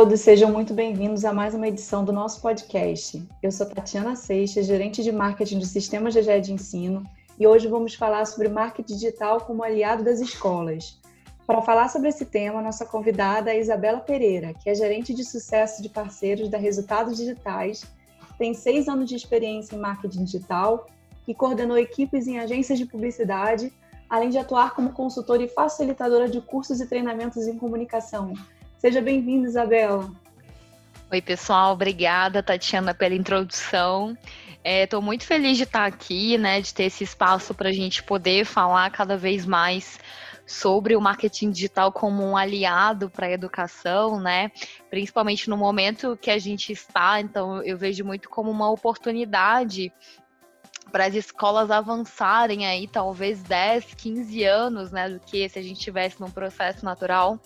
todos, sejam muito bem-vindos a mais uma edição do nosso podcast. Eu sou Tatiana Seixas, gerente de marketing do Sistema GGE de Ensino, e hoje vamos falar sobre marketing digital como aliado das escolas. Para falar sobre esse tema, nossa convidada é Isabela Pereira, que é gerente de sucesso de parceiros da Resultados Digitais, tem seis anos de experiência em marketing digital e coordenou equipes em agências de publicidade, além de atuar como consultora e facilitadora de cursos e treinamentos em comunicação. Seja bem-vinda, Isabela. Oi, pessoal. Obrigada, Tatiana, pela introdução. Estou é, muito feliz de estar aqui, né, de ter esse espaço para a gente poder falar cada vez mais sobre o marketing digital como um aliado para a educação, né? Principalmente no momento que a gente está, então eu vejo muito como uma oportunidade para as escolas avançarem aí talvez 10, 15 anos, né, do que se a gente tivesse num processo natural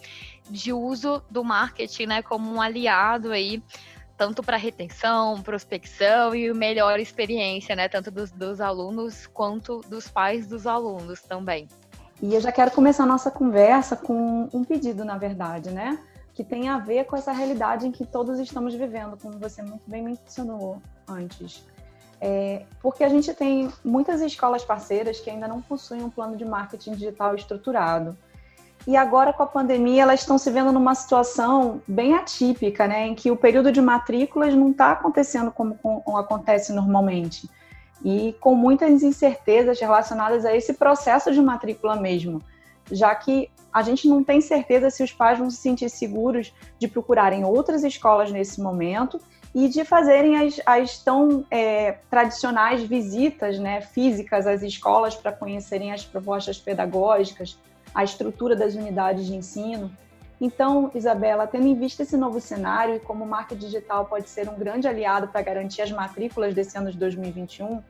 de uso do marketing, né, como um aliado aí tanto para retenção, prospecção e melhor experiência, né, tanto dos, dos alunos quanto dos pais dos alunos também. E eu já quero começar a nossa conversa com um pedido, na verdade, né? Que tem a ver com essa realidade em que todos estamos vivendo, como você muito bem mencionou antes. É, porque a gente tem muitas escolas parceiras que ainda não possuem um plano de marketing digital estruturado. E agora, com a pandemia, elas estão se vendo numa situação bem atípica, né? Em que o período de matrículas não está acontecendo como, como acontece normalmente e com muitas incertezas relacionadas a esse processo de matrícula mesmo, já que a gente não tem certeza se os pais vão se sentir seguros de procurarem outras escolas nesse momento e de fazerem as, as tão é, tradicionais visitas né, físicas às escolas para conhecerem as propostas pedagógicas, a estrutura das unidades de ensino. Então, Isabela, tendo em vista esse novo cenário e como o marketing digital pode ser um grande aliado para garantir as matrículas desse ano de 2021,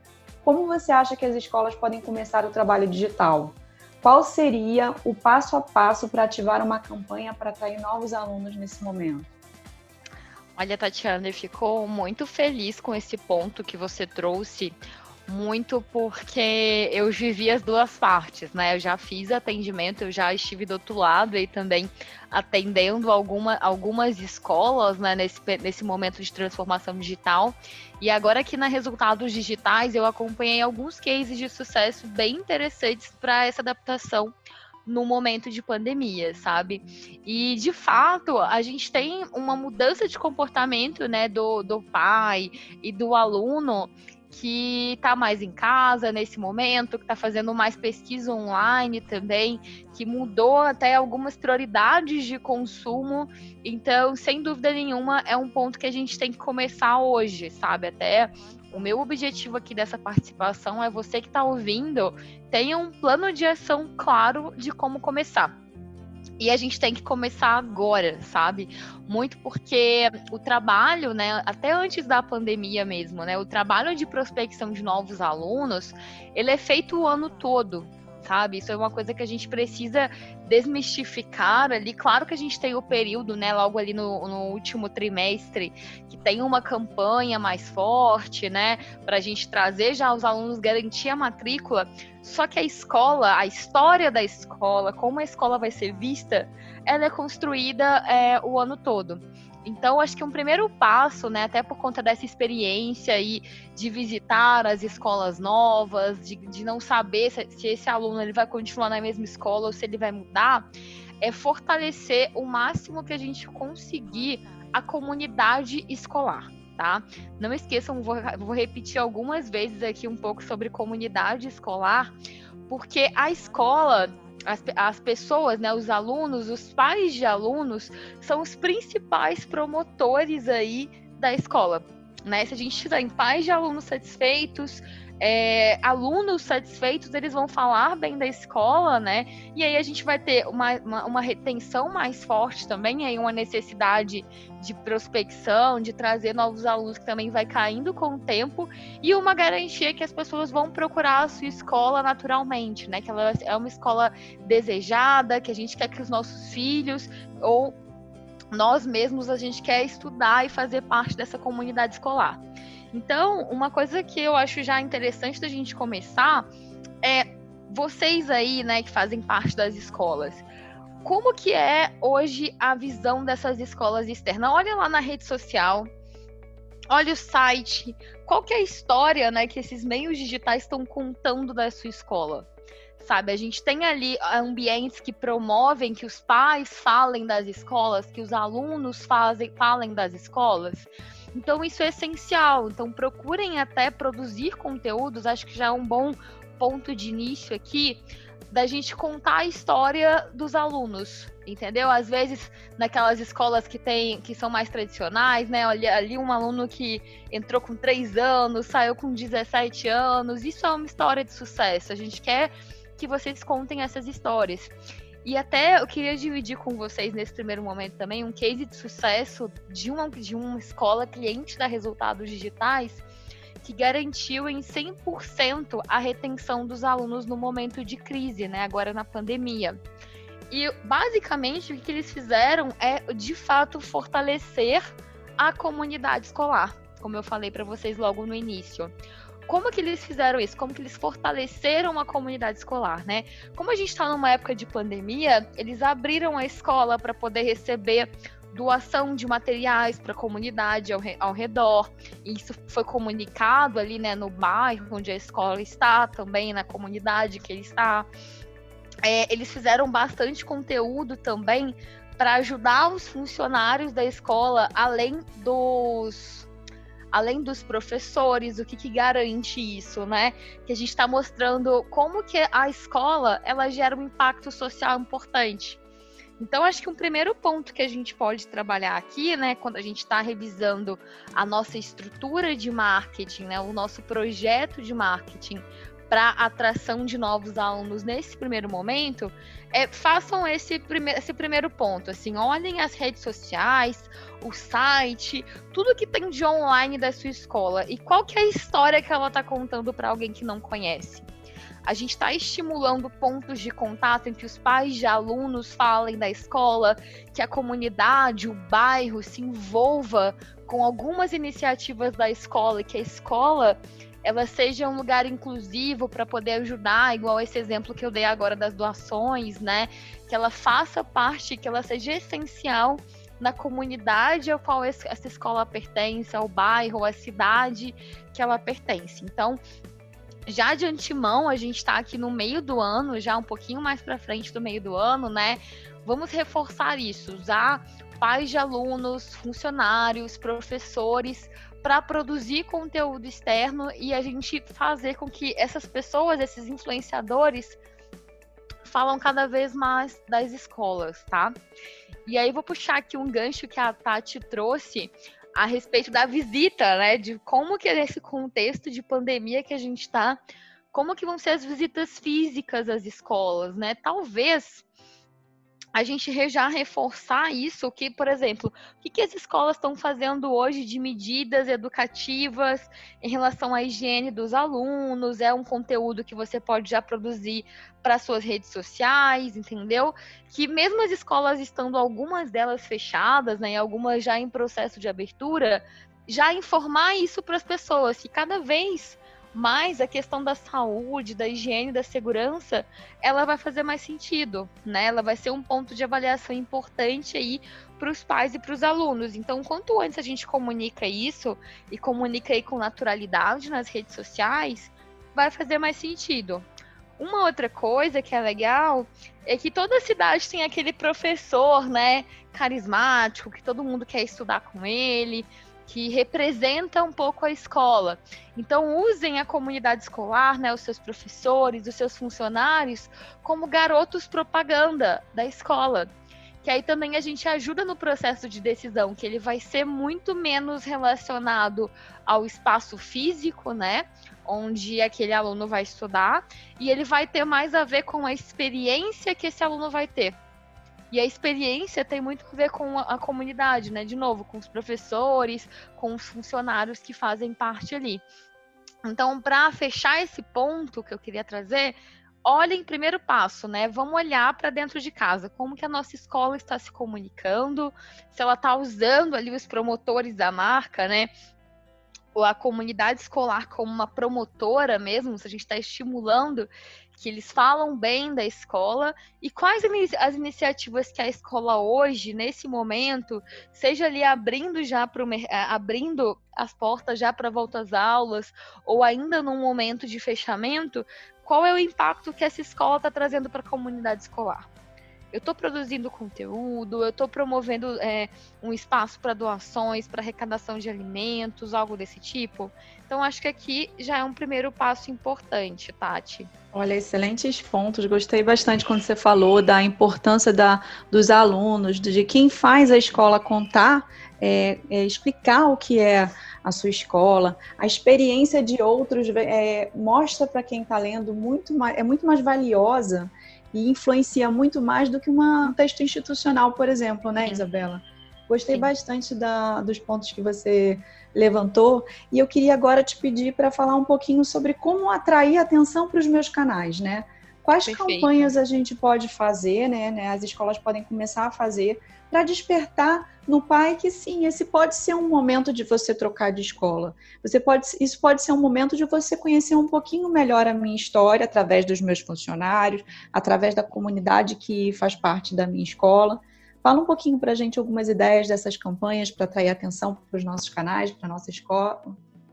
como você acha que as escolas podem começar o trabalho digital? Qual seria o passo a passo para ativar uma campanha para atrair novos alunos nesse momento? Olha, Tatiana, eu fico muito feliz com esse ponto que você trouxe, muito porque eu vivi as duas partes, né? Eu já fiz atendimento, eu já estive do outro lado e também atendendo alguma, algumas escolas, né, nesse, nesse momento de transformação digital. E agora aqui na Resultados Digitais eu acompanhei alguns cases de sucesso bem interessantes para essa adaptação no momento de pandemia, sabe? E de fato, a gente tem uma mudança de comportamento, né, do, do pai e do aluno que está mais em casa nesse momento, que está fazendo mais pesquisa online também, que mudou até algumas prioridades de consumo. Então, sem dúvida nenhuma, é um ponto que a gente tem que começar hoje, sabe? Até o meu objetivo aqui dessa participação é você que está ouvindo tenha um plano de ação claro de como começar. E a gente tem que começar agora, sabe? Muito porque o trabalho, né, até antes da pandemia mesmo, né, o trabalho de prospecção de novos alunos, ele é feito o ano todo sabe? Isso é uma coisa que a gente precisa desmistificar ali. Claro que a gente tem o período, né, logo ali no, no último trimestre, que tem uma campanha mais forte, né, para a gente trazer já os alunos, garantir a matrícula. Só que a escola, a história da escola, como a escola vai ser vista, ela é construída é, o ano todo. Então, acho que um primeiro passo, né, até por conta dessa experiência aí de visitar as escolas novas, de, de não saber se, se esse aluno ele vai continuar na mesma escola ou se ele vai mudar, é fortalecer o máximo que a gente conseguir a comunidade escolar. Tá? Não esqueçam, vou, vou repetir algumas vezes aqui um pouco sobre comunidade escolar, porque a escola as, as pessoas, né, os alunos, os pais de alunos, são os principais promotores aí da escola. Né? Se a gente tiver pais de alunos satisfeitos, é, alunos satisfeitos, eles vão falar bem da escola, né? E aí a gente vai ter uma, uma, uma, retenção mais forte também, aí uma necessidade de prospecção, de trazer novos alunos que também vai caindo com o tempo, e uma garantia que as pessoas vão procurar a sua escola naturalmente, né? Que ela é uma escola desejada, que a gente quer que os nossos filhos ou nós mesmos a gente quer estudar e fazer parte dessa comunidade escolar. Então, uma coisa que eu acho já interessante da gente começar é vocês aí, né, que fazem parte das escolas. como que é hoje a visão dessas escolas externas? Olha lá na rede social, olha o site, qual que é a história né, que esses meios digitais estão contando da sua escola? Sabe, a gente tem ali ambientes que promovem que os pais falem das escolas, que os alunos fazem, falem das escolas. Então, isso é essencial. Então, procurem até produzir conteúdos, acho que já é um bom ponto de início aqui, da gente contar a história dos alunos, entendeu? Às vezes, naquelas escolas que tem, que são mais tradicionais, né? Olha, ali um aluno que entrou com 3 anos, saiu com 17 anos, isso é uma história de sucesso. A gente quer que vocês contem essas histórias. E até eu queria dividir com vocês nesse primeiro momento também um case de sucesso de uma, de uma escola cliente da Resultados Digitais que garantiu em 100% a retenção dos alunos no momento de crise, né, agora na pandemia. E basicamente o que eles fizeram é de fato fortalecer a comunidade escolar, como eu falei para vocês logo no início. Como que eles fizeram isso? Como que eles fortaleceram a comunidade escolar, né? Como a gente está numa época de pandemia, eles abriram a escola para poder receber doação de materiais para a comunidade ao, ao, redor. Isso foi comunicado ali, né, no bairro onde a escola está, também na comunidade que ele está. É, eles fizeram bastante conteúdo também para ajudar os funcionários da escola, além dos além dos professores, o que, que garante isso, né? Que a gente está mostrando como que a escola ela gera um impacto social importante. Então, acho que um primeiro ponto que a gente pode trabalhar aqui, né, quando a gente está revisando a nossa estrutura de marketing, né, o nosso projeto de marketing para atração de novos alunos nesse primeiro momento, é, façam esse, prime esse primeiro ponto, assim, olhem as redes sociais, o site, tudo que tem de online da sua escola e qual que é a história que ela está contando para alguém que não conhece. A gente está estimulando pontos de contato em que os pais de alunos falem da escola, que a comunidade, o bairro se envolva com algumas iniciativas da escola, que a escola ela seja um lugar inclusivo para poder ajudar, igual esse exemplo que eu dei agora das doações, né? Que ela faça parte, que ela seja essencial na comunidade ao qual essa escola pertence, ao bairro, à cidade que ela pertence. Então, já de antemão, a gente está aqui no meio do ano, já um pouquinho mais para frente do meio do ano, né? Vamos reforçar isso, usar pais de alunos, funcionários, professores para produzir conteúdo externo e a gente fazer com que essas pessoas, esses influenciadores, falam cada vez mais das escolas, tá? E aí vou puxar aqui um gancho que a Tati trouxe a respeito da visita, né? De como que é nesse contexto de pandemia que a gente está, como que vão ser as visitas físicas às escolas, né? Talvez a gente já reforçar isso, que, por exemplo, o que, que as escolas estão fazendo hoje de medidas educativas em relação à higiene dos alunos, é um conteúdo que você pode já produzir para suas redes sociais, entendeu? Que mesmo as escolas estando algumas delas fechadas, né, e algumas já em processo de abertura, já informar isso para as pessoas, que cada vez mas a questão da saúde, da higiene, da segurança, ela vai fazer mais sentido, né? Ela vai ser um ponto de avaliação importante aí para os pais e para os alunos. Então, quanto antes a gente comunica isso e comunica aí com naturalidade nas redes sociais, vai fazer mais sentido. Uma outra coisa que é legal é que toda cidade tem aquele professor, né, carismático, que todo mundo quer estudar com ele, que representa um pouco a escola. Então, usem a comunidade escolar, né, os seus professores, os seus funcionários, como garotos propaganda da escola. Que aí também a gente ajuda no processo de decisão, que ele vai ser muito menos relacionado ao espaço físico, né? Onde aquele aluno vai estudar, e ele vai ter mais a ver com a experiência que esse aluno vai ter. E a experiência tem muito a ver com a, comunidade, né? De novo, com os professores, com os funcionários que fazem parte ali. Então, para fechar esse ponto que eu queria trazer, olhem primeiro passo, né? Vamos olhar para dentro de casa, como que a nossa escola está se comunicando, se ela está usando ali os promotores da marca, né? a comunidade escolar como uma promotora mesmo, se a gente está estimulando que eles falam bem da escola e quais as iniciativas que a escola hoje, nesse momento, seja ali abrindo já para eh, abrindo as portas já para volta às aulas ou ainda num momento de fechamento, qual é o impacto que essa escola está trazendo para a comunidade escolar? Eu estou produzindo conteúdo, eu estou promovendo é, um espaço para doações, para arrecadação de alimentos, algo desse tipo. Então, acho que aqui já é um primeiro passo importante, Tati. Olha, excelentes pontos. Gostei bastante quando você falou da importância da, dos alunos, de quem faz a escola contar, é, é explicar o que é a sua escola. A experiência de outros é, mostra para quem está lendo muito mais, é muito mais valiosa e influencia muito mais do que um texto institucional, por exemplo, né, Isabela? Gostei Sim. bastante da, dos pontos que você levantou e eu queria agora te pedir para falar um pouquinho sobre como atrair atenção para os meus canais, né? Quais Perfeito. campanhas a gente pode fazer, né, né? As escolas podem começar a fazer para despertar no pai que sim, esse pode ser um momento de você trocar de escola. Você pode, isso pode ser um momento de você conhecer um pouquinho melhor a minha história através dos meus funcionários, através da comunidade que faz parte da minha escola. Fala um pouquinho para a gente algumas ideias dessas campanhas para atrair atenção para os nossos canais, para nossa escola.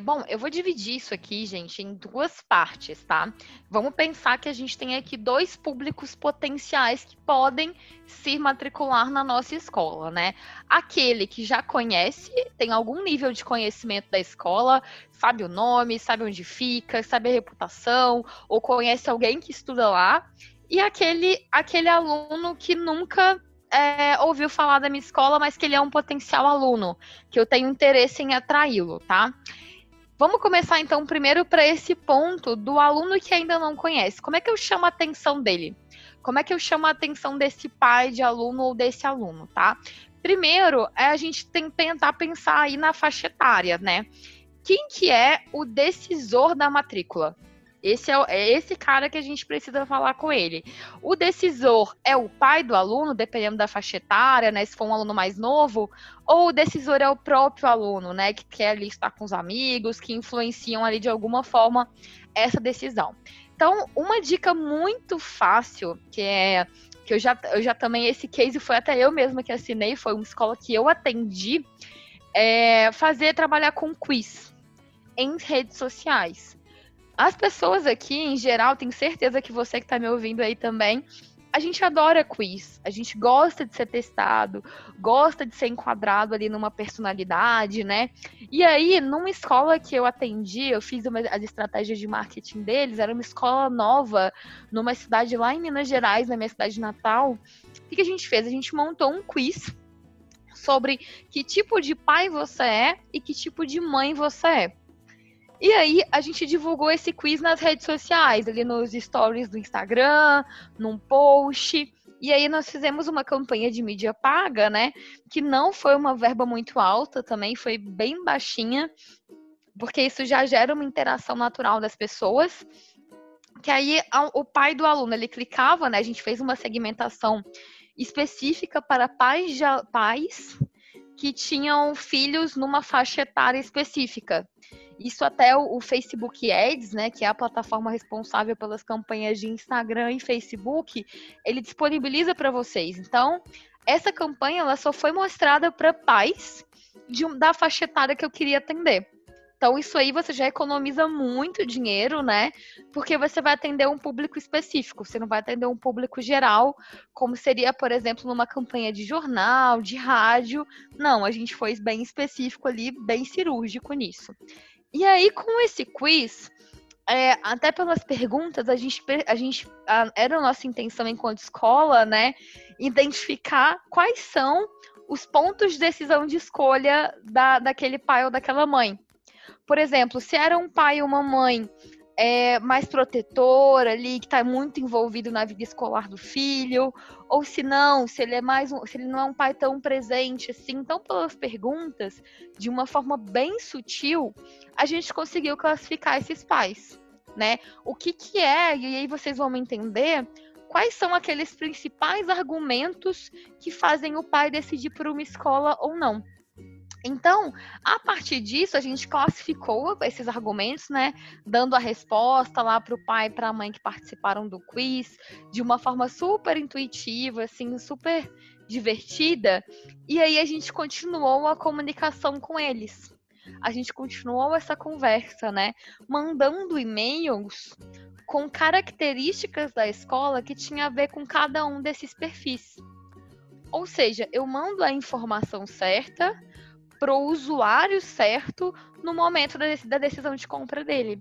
Bom, eu vou dividir isso aqui, gente, em duas partes, tá? Vamos pensar que a gente tem aqui dois públicos potenciais que podem se matricular na nossa escola, né? Aquele que já conhece, tem algum nível de conhecimento da escola, sabe o nome, sabe onde fica, sabe a reputação, ou conhece alguém que estuda lá, e aquele, aquele aluno que nunca é, ouviu falar da minha escola, mas que ele é um potencial aluno, que eu tenho interesse em atraí-lo, tá? Vamos começar então primeiro para esse ponto do aluno que ainda não conhece. Como é que eu chamo a atenção dele? Como é que eu chamo a atenção desse pai de aluno ou desse aluno, tá? Primeiro, é a gente tem que tentar pensar aí na faixa etária, né? Quem que é o decisor da matrícula? Esse é, é, esse cara que a gente precisa falar com ele. O decisor é o pai do aluno, dependendo da faixa etária, né? Se for um aluno mais novo, ou o decisor é o próprio aluno, né? Que quer ali estar com os amigos, que influenciam ali de alguma forma essa decisão. Então, uma dica muito fácil, que é que eu já, eu já também, esse case foi até eu mesma que assinei, foi uma escola que eu atendi, é fazer trabalhar com quiz em redes sociais. As pessoas aqui, em geral, tenho certeza que você que está me ouvindo aí também, a gente adora quiz, a gente gosta de ser testado, gosta de ser enquadrado ali numa personalidade, né? E aí, numa escola que eu atendi, eu fiz uma, as estratégias de marketing deles, era uma escola nova, numa cidade lá em Minas Gerais, na minha cidade natal. O que a gente fez? A gente montou um quiz sobre que tipo de pai você é e que tipo de mãe você é. E aí a gente divulgou esse quiz nas redes sociais, ali nos stories do Instagram, num post. E aí nós fizemos uma campanha de mídia paga, né? Que não foi uma verba muito alta também, foi bem baixinha, porque isso já gera uma interação natural das pessoas. Que aí o pai do aluno, ele clicava, né? A gente fez uma segmentação específica para pais, pais que tinham filhos numa faixa etária específica. Isso até o, o, Facebook Ads, né, que é a plataforma responsável pelas campanhas de Instagram e Facebook, ele disponibiliza para vocês. Então, essa campanha ela só foi mostrada para pais de, da faixa etária que eu queria atender. Então, isso aí você já economiza muito dinheiro, né? Porque você vai atender um público específico, você não vai atender um público geral, como seria, por exemplo, numa campanha de jornal, de rádio. Não, a gente foi bem específico ali, bem cirúrgico nisso. E aí, com esse quiz, é, até pelas perguntas, a gente, a gente a, era a nossa intenção enquanto escola, né, identificar quais são os pontos de decisão de escolha da, daquele pai ou daquela mãe. Por exemplo, se era um pai ou uma mãe é, mais protetor ali, que está muito envolvido na vida escolar do filho, ou se não, se ele é mais um, se ele não é um pai tão presente assim. Então, pelas perguntas, de uma forma bem sutil, a gente conseguiu classificar esses pais, né? O que que é, e aí vocês vão entender quais são aqueles principais argumentos que fazem o pai decidir por uma escola ou não. Então, a partir disso, a gente classificou esses argumentos, né? Dando a resposta lá para o pai e para a mãe que participaram do quiz, de uma forma super intuitiva, assim, super divertida. E aí a gente continuou a comunicação com eles. A gente continuou essa conversa, né? Mandando e-mails com características da escola que tinha a ver com cada um desses perfis. Ou seja, eu mando a informação certa para o usuário certo no momento da, decisão de compra dele.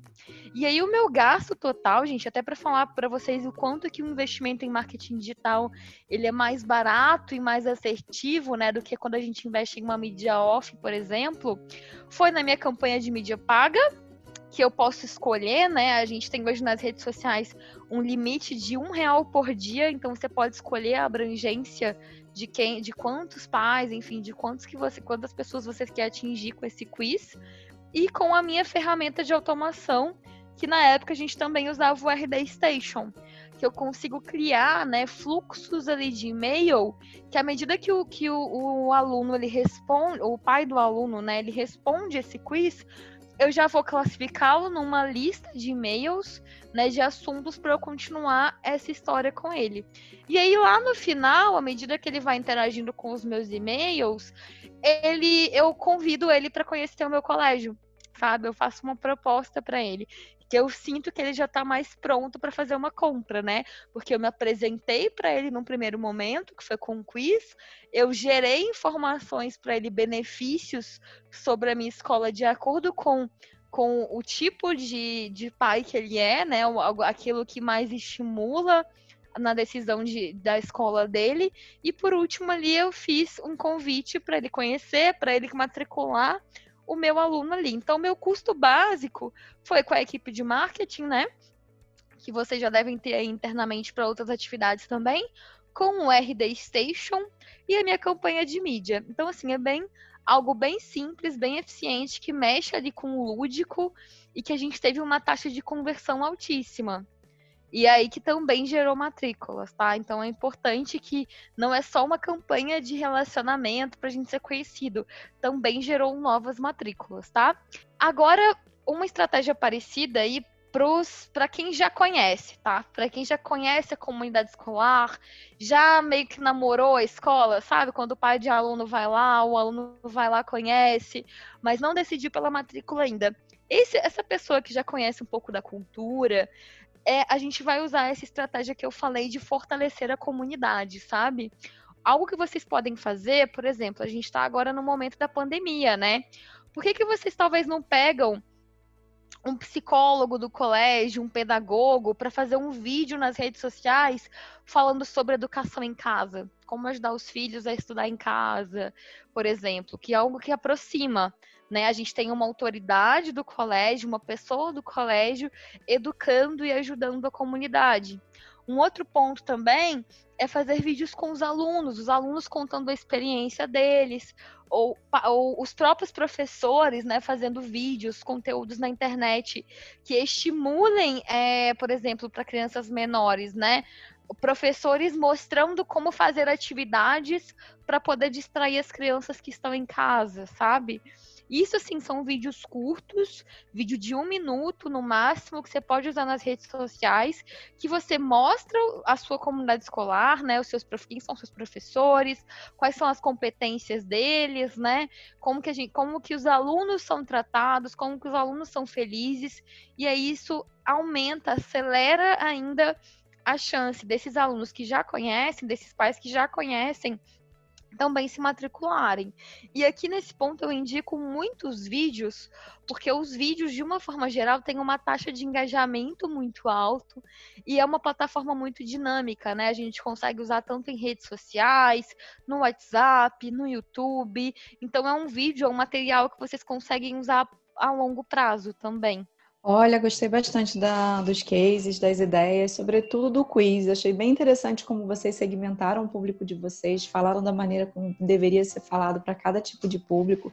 E aí o meu gasto total, gente, até para falar para vocês o quanto que o investimento em marketing digital ele é mais barato e mais assertivo, né, do que quando a gente investe em uma mídia off, por exemplo, foi na minha campanha de mídia paga que eu posso escolher, né? A gente tem hoje nas redes sociais um limite de um real por dia, então você pode escolher a abrangência de quem, de quantos pais, enfim, de quantos que você, quantas pessoas você quer atingir com esse quiz. E com a minha ferramenta de automação, que na época a gente também usava o RD Station, que eu consigo criar, né, fluxos ali de e-mail, que à medida que o, que o, o aluno ele responde, o pai do aluno, né, ele responde esse quiz, eu já vou classificá-lo numa lista de e-mails, né, de assuntos para eu continuar essa história com ele. E aí lá no final, à medida que ele vai interagindo com os meus e-mails, ele eu convido ele para conhecer o meu colégio, sabe? Eu faço uma proposta para ele que eu sinto que ele já está mais pronto para fazer uma compra, né? Porque eu me apresentei para ele num primeiro momento, que foi com um quiz, eu gerei informações para ele, benefícios sobre a minha escola de acordo com com o tipo de, de pai que ele é, né? Aquilo que mais estimula na decisão de, da escola dele. E por último ali eu fiz um convite para ele conhecer, para ele matricular o meu aluno ali. Então, meu custo básico foi com a equipe de marketing, né? Que vocês já devem ter aí internamente para outras atividades também, com o RD Station e a minha campanha de mídia. Então, assim, é bem algo bem simples, bem eficiente, que mexe ali com o lúdico e que a gente teve uma taxa de conversão altíssima. E aí que também gerou matrículas, tá? Então é importante que não é só uma campanha de relacionamento para a gente ser conhecido, também gerou novas matrículas, tá? Agora, uma estratégia parecida aí para quem já conhece, tá? Para quem já conhece a comunidade escolar, já meio que namorou a escola, sabe? Quando o pai de aluno vai lá, o aluno vai lá, conhece, mas não decidiu pela matrícula ainda. Esse, essa pessoa que já conhece um pouco da cultura, é, a gente vai usar essa estratégia que eu falei de fortalecer a comunidade, sabe? Algo que vocês podem fazer, por exemplo, a gente está agora no momento da pandemia, né? Por que, que vocês talvez não pegam um psicólogo do colégio, um pedagogo, para fazer um vídeo nas redes sociais falando sobre educação em casa? Como ajudar os filhos a estudar em casa, por exemplo, que é algo que aproxima né? A gente tem uma autoridade do colégio, uma pessoa do colégio educando e ajudando a comunidade. Um outro ponto também é fazer vídeos com os alunos, os alunos contando a experiência deles, ou, ou, os próprios professores, né, fazendo vídeos, conteúdos na internet que estimulem, é, por exemplo, para crianças menores, né, professores mostrando como fazer atividades para poder distrair as crianças que estão em casa, sabe? Isso, assim, são vídeos curtos, vídeo de um minuto no máximo, que você pode usar nas redes sociais, que você mostra a sua comunidade escolar, né? Os seus quem são seus professores, quais são as competências deles, né? Como que, a gente, como que os alunos são tratados, como que os alunos são felizes, e aí isso aumenta, acelera ainda a chance desses alunos que já conhecem, desses pais que já conhecem também se matricularem. E aqui nesse ponto eu indico muitos vídeos, porque os vídeos, de uma forma geral, têm uma taxa de engajamento muito alto e é uma plataforma muito dinâmica, né? A gente consegue usar tanto em redes sociais, no WhatsApp, no YouTube. Então é um vídeo, é um material que vocês conseguem usar a longo prazo também. Olha, gostei bastante da, dos cases, das ideias, sobretudo do quiz. Achei bem interessante como vocês segmentaram o público de vocês, falaram da maneira como deveria ser falado para cada tipo de público.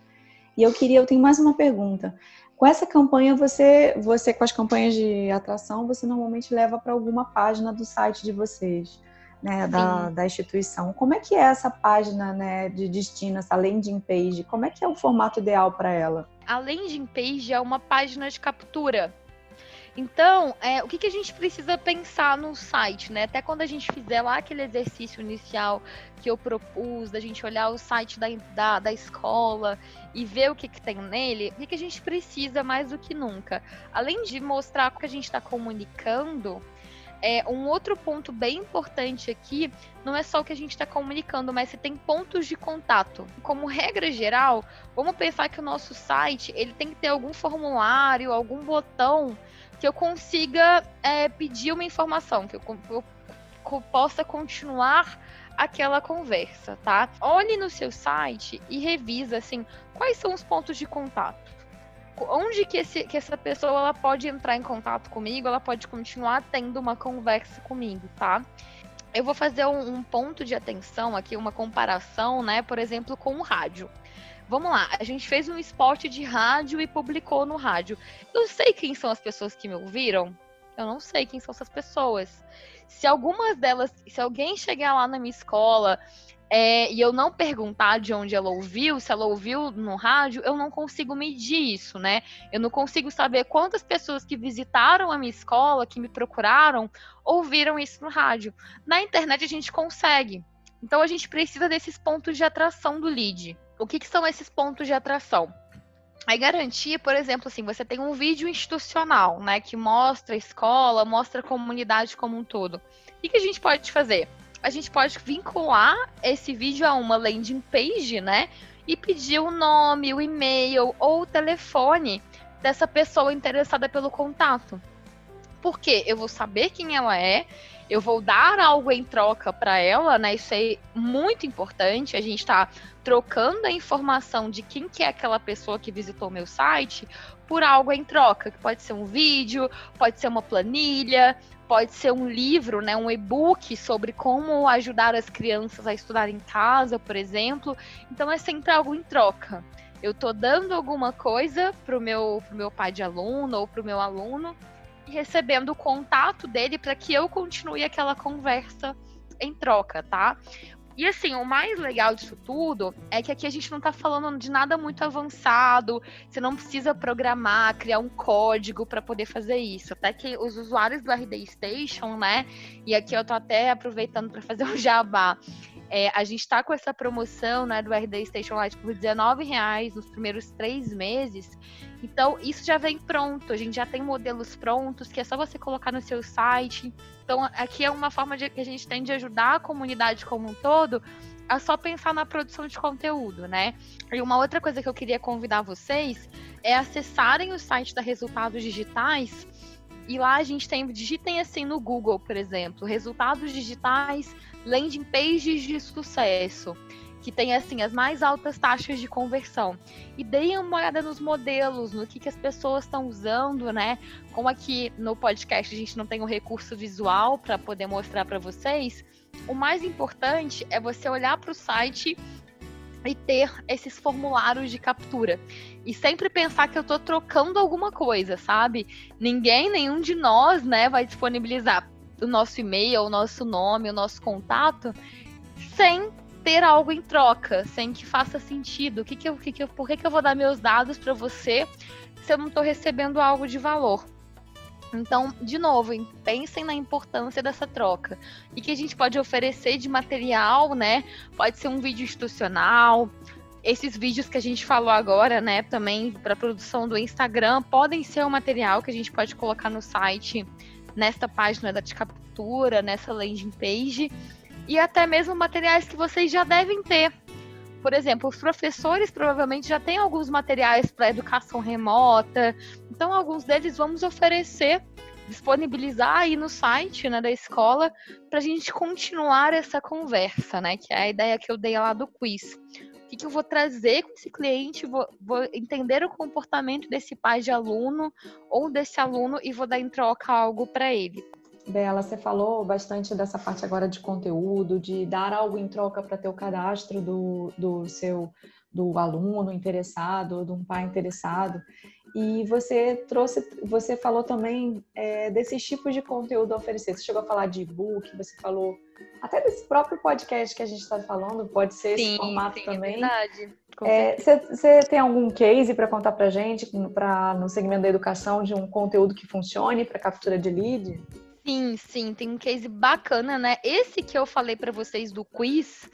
E eu queria, eu tenho mais uma pergunta. Com essa campanha, você, você com as campanhas de atração, você normalmente leva para alguma página do site de vocês. Né, da, da, instituição. Como é que é essa página né, de destino, essa landing page? Como é que é o formato ideal para ela? A landing page é uma página de captura. Então, é, o que, que a gente precisa pensar no site, né? Até quando a gente fizer lá aquele exercício inicial que eu propus, da gente olhar o site da, da, da escola e ver o que, que tem nele, o que, que a gente precisa mais do que nunca? Além de mostrar o que a gente está comunicando, é, um outro ponto bem importante aqui não é só o que a gente está comunicando, mas se tem pontos de contato. Como regra geral, vamos pensar que o nosso site ele tem que ter algum formulário, algum botão que eu consiga é, pedir uma informação, que eu, eu, eu possa continuar aquela conversa, tá? Olhe no seu site e revisa assim quais são os pontos de contato. Onde que, esse, que essa pessoa ela pode entrar em contato comigo, ela pode continuar tendo uma conversa comigo, tá? Eu vou fazer um, um ponto de atenção aqui, uma comparação, né? Por exemplo, com o rádio. Vamos lá, a gente fez um spot de rádio e publicou no rádio. Eu sei quem são as pessoas que me ouviram? Eu não sei quem são essas pessoas. Se algumas delas, se alguém chegar lá na minha escola é, e eu não perguntar de onde ela ouviu, se ela ouviu no rádio, eu não consigo medir isso, né? Eu não consigo saber quantas pessoas que visitaram a minha escola, que me procuraram, ouviram isso no rádio. Na internet a gente consegue. Então a gente precisa desses pontos de atração do lead. O que, que são esses pontos de atração? Aí garantir, por exemplo, assim, você tem um vídeo institucional, né, que mostra a escola, mostra a comunidade como um todo. O que, que a gente pode fazer? A gente pode vincular esse vídeo a uma landing page, né, e pedir o nome, o e-mail ou o telefone dessa pessoa interessada pelo contato. Porque eu vou saber quem ela é, eu vou dar algo em troca para ela, né? Isso é muito importante. A gente está trocando a informação de quem que é aquela pessoa que visitou meu site por algo em troca, que pode ser um vídeo, pode ser uma planilha, pode ser um livro, né, um e-book sobre como ajudar as crianças a estudar em casa, por exemplo. Então é sempre algo em troca. Eu estou dando alguma coisa pro meu, pro meu pai de aluno ou pro meu aluno e recebendo o contato dele para que eu continue aquela conversa em troca, tá? E assim, o mais legal disso tudo é que aqui a gente não está falando de nada muito avançado, você não precisa programar, criar um código para poder fazer isso. Até que os usuários do RD Station, né? E aqui eu tô até aproveitando para fazer um jabá. É, a gente está com essa promoção né, do RD Station Lite por R$19,00 nos primeiros três meses. Então, isso já vem pronto. A gente já tem modelos prontos, que é só você colocar no seu site. Então, aqui é uma forma de, que a gente tem de ajudar a comunidade como um todo a só pensar na produção de conteúdo, né? E uma outra coisa que eu queria convidar vocês é acessarem o site da Resultados Digitais. E lá a gente tem, digitem assim no Google, por exemplo, resultados digitais landing pages de sucesso, que tem assim as mais altas taxas de conversão. E deem uma olhada nos modelos, no que, que as pessoas estão usando, né? Como aqui no podcast a gente não tem o um recurso visual para poder mostrar para vocês, o mais importante é você olhar para o site e ter esses formulários de captura. E sempre pensar que eu estou trocando alguma coisa, sabe? Ninguém, nenhum de nós, né, vai disponibilizar o nosso e-mail, o nosso nome, o nosso contato, sem ter algo em troca, sem que faça sentido. O que que eu, que que eu, por que, que eu vou dar meus dados para você se eu não estou recebendo algo de valor? Então, de novo, pensem na importância dessa troca. E que a gente pode oferecer de material, né? Pode ser um vídeo institucional. Esses vídeos que a gente falou agora, né, também para produção do Instagram, podem ser um material que a gente pode colocar no site nesta página de captura, nessa landing page, e até mesmo materiais que vocês já devem ter. Por exemplo, os professores provavelmente já têm alguns materiais para educação remota, então alguns deles vamos oferecer, disponibilizar aí no site né, da escola para a gente continuar essa conversa, né? Que é a ideia que eu dei lá do quiz. O que, que eu vou trazer com esse cliente? Vou, vou, entender o comportamento desse pai de aluno ou desse aluno e vou dar em troca algo para ele. Bela, você falou bastante dessa parte agora de conteúdo, de dar algo em troca para ter o cadastro do, do seu do aluno interessado, de um pai interessado. E você trouxe, você falou também é, desses tipos de conteúdo a oferecer. Você chegou a falar de e-book, você falou até desse próprio podcast que a gente está falando, pode ser sim, esse formato sim, também. É verdade. Você é, tem algum case para contar para gente, pra, no segmento da educação, de um conteúdo que funcione para captura de lead? Sim, sim, tem um case bacana, né? Esse que eu falei para vocês do quiz,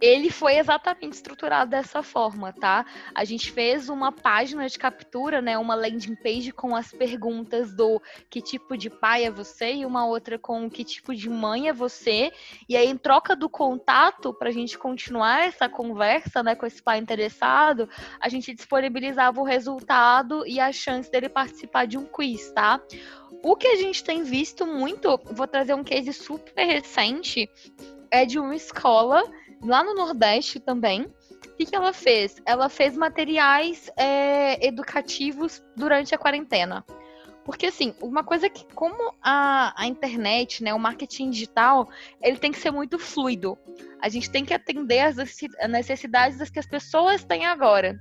ele foi exatamente estruturado dessa forma, tá? A gente fez uma página de captura, né, uma landing page com as perguntas do que tipo de pai é você e uma outra com que tipo de mãe é você. E aí, em troca do contato, para a gente continuar essa conversa, né, com esse pai interessado, a gente disponibilizava o resultado e a chance dele participar de um quiz, tá? O que a gente tem visto muito, vou trazer um case super recente, é de uma escola lá no Nordeste também. O que, que ela fez? Ela fez materiais é, educativos durante a quarentena. Porque, assim, uma coisa que, como a, a internet, né, o marketing digital, ele tem que ser muito fluido. A gente tem que atender as necessidades das que as pessoas têm agora.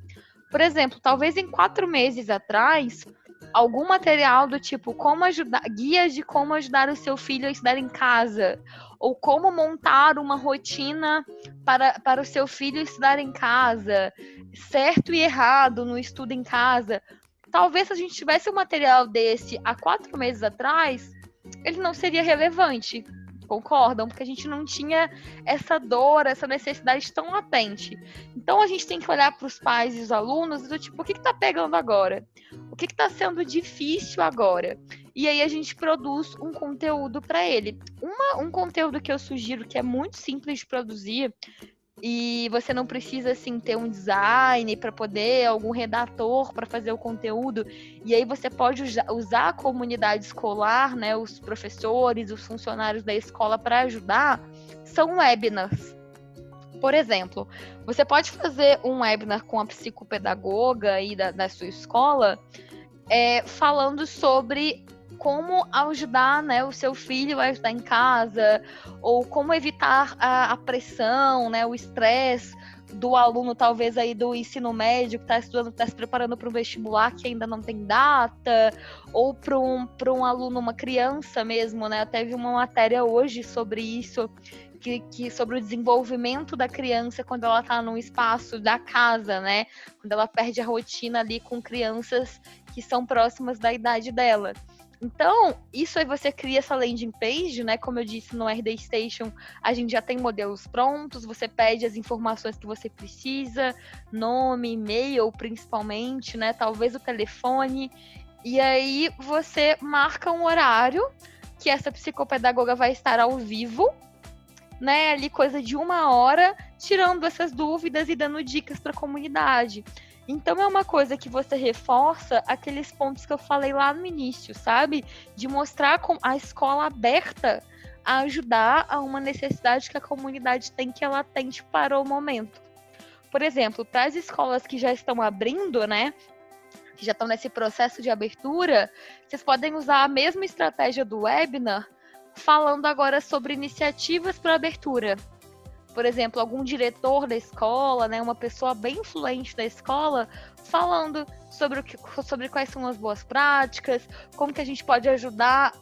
Por exemplo, talvez em quatro meses atrás, algum material do tipo como ajudar, guias de como ajudar o seu filho a estudar em casa, ou como montar uma rotina para, para o seu filho estudar em casa, certo e errado no estudo em casa. Talvez se a gente tivesse um material desse há quatro meses atrás, ele não seria relevante concordam? Porque a gente não tinha essa dor, essa necessidade tão latente. Então a gente tem que olhar para os pais e os alunos do tipo, o que está pegando agora? O que está sendo difícil agora? E aí a gente produz um conteúdo para ele. Uma, um conteúdo que eu sugiro que é muito simples de produzir e você não precisa assim ter um design para poder algum redator para fazer o conteúdo. E aí você pode usar a comunidade escolar né os professores os funcionários da escola para ajudar são webinars. Por exemplo você pode fazer um webinar com a psicopedagoga aí da, da sua escola é, falando sobre como ajudar né, o seu filho a ajudar em casa, ou como evitar a, a pressão, né, o estresse do aluno, talvez aí do ensino médio, que está estudando, está se preparando para um vestibular que ainda não tem data, ou para um, um aluno, uma criança mesmo, né? Teve uma matéria hoje sobre isso, que, que, sobre o desenvolvimento da criança quando ela está no espaço da casa, né? Quando ela perde a rotina ali com crianças que são próximas da idade dela. Então, isso aí você cria essa landing page, né? Como eu disse no RD Station, a gente já tem modelos prontos, você pede as informações que você precisa, nome, e-mail, principalmente, né? Talvez o telefone. E aí você marca um horário que essa psicopedagoga vai estar ao vivo, né? Ali coisa de uma hora, tirando essas dúvidas e dando dicas para a comunidade. Então é uma coisa que você reforça aqueles pontos que eu falei lá no início, sabe? De mostrar a escola aberta a ajudar a uma necessidade que a comunidade tem que ela atende para o momento. Por exemplo, para as escolas que já estão abrindo, né? Que já estão nesse processo de abertura, vocês podem usar a mesma estratégia do webinar, falando agora sobre iniciativas para abertura por exemplo, algum diretor da escola, né, uma pessoa bem influente da escola, falando sobre, o que, sobre quais são as boas práticas, como que a gente pode ajudar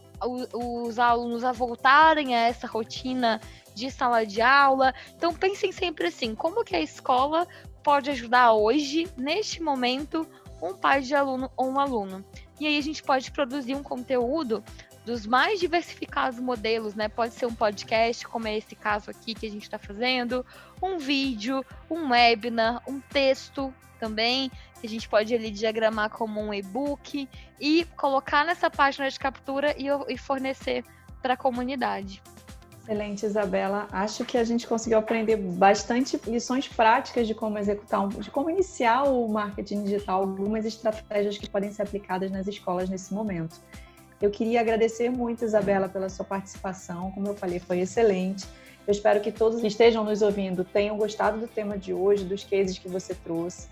os alunos a voltarem a essa rotina de sala de aula. Então pensem sempre assim, como que a escola pode ajudar hoje, neste momento, um pai de aluno ou um aluno. E aí a gente pode produzir um conteúdo dos mais diversificados modelos, né? Pode ser um podcast, como é esse caso aqui que a gente está fazendo, um vídeo, um webinar, um texto também, que a gente pode ali diagramar como um e-book e colocar nessa página de captura e, e fornecer para a comunidade. Excelente, Isabela. Acho que a gente conseguiu aprender bastante lições práticas de como executar, de como iniciar o marketing digital, algumas estratégias que podem ser aplicadas nas escolas nesse momento. Eu queria agradecer muito, Isabela, pela sua participação. Como eu falei, foi excelente. Eu espero que todos que estejam nos ouvindo tenham gostado do tema de hoje, dos cases que você trouxe.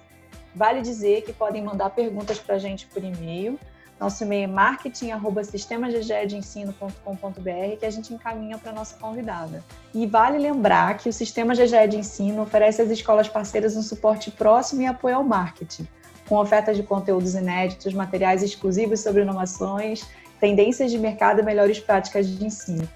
Vale dizer que podem mandar perguntas para a gente por e-mail. Nosso e-mail é marketing.sistemaggedensino.com.br que a gente encaminha para a nossa convidada. E vale lembrar que o Sistema GGE de Ensino oferece às escolas parceiras um suporte próximo e apoio ao marketing com ofertas de conteúdos inéditos, materiais exclusivos sobre inovações, tendências de mercado e melhores práticas de ensino.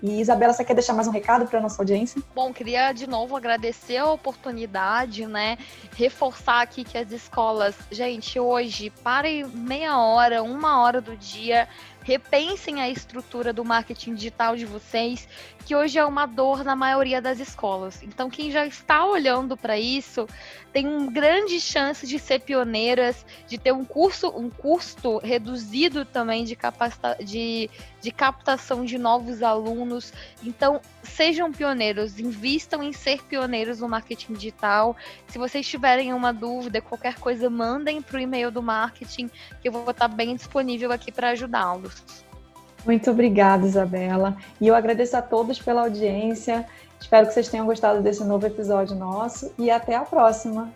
E Isabela, você quer deixar mais um recado para a nossa audiência? Bom, queria de novo agradecer a oportunidade, né? Reforçar aqui que as escolas, gente, hoje, parem meia hora, uma hora do dia, repensem a estrutura do marketing digital de vocês, que hoje é uma dor na maioria das escolas. Então, quem já está olhando para isso tem uma grande chance de ser pioneiras, de ter um curso, um custo reduzido também de, capacita de, de captação de novos alunos. Então, sejam pioneiros, invistam em ser pioneiros no marketing digital. Se vocês tiverem uma dúvida, qualquer coisa, mandem para o e-mail do marketing, que eu vou estar bem disponível aqui para ajudá-los. Muito obrigada, Isabela. E eu agradeço a todos pela audiência. Espero que vocês tenham gostado desse novo episódio nosso e até a próxima.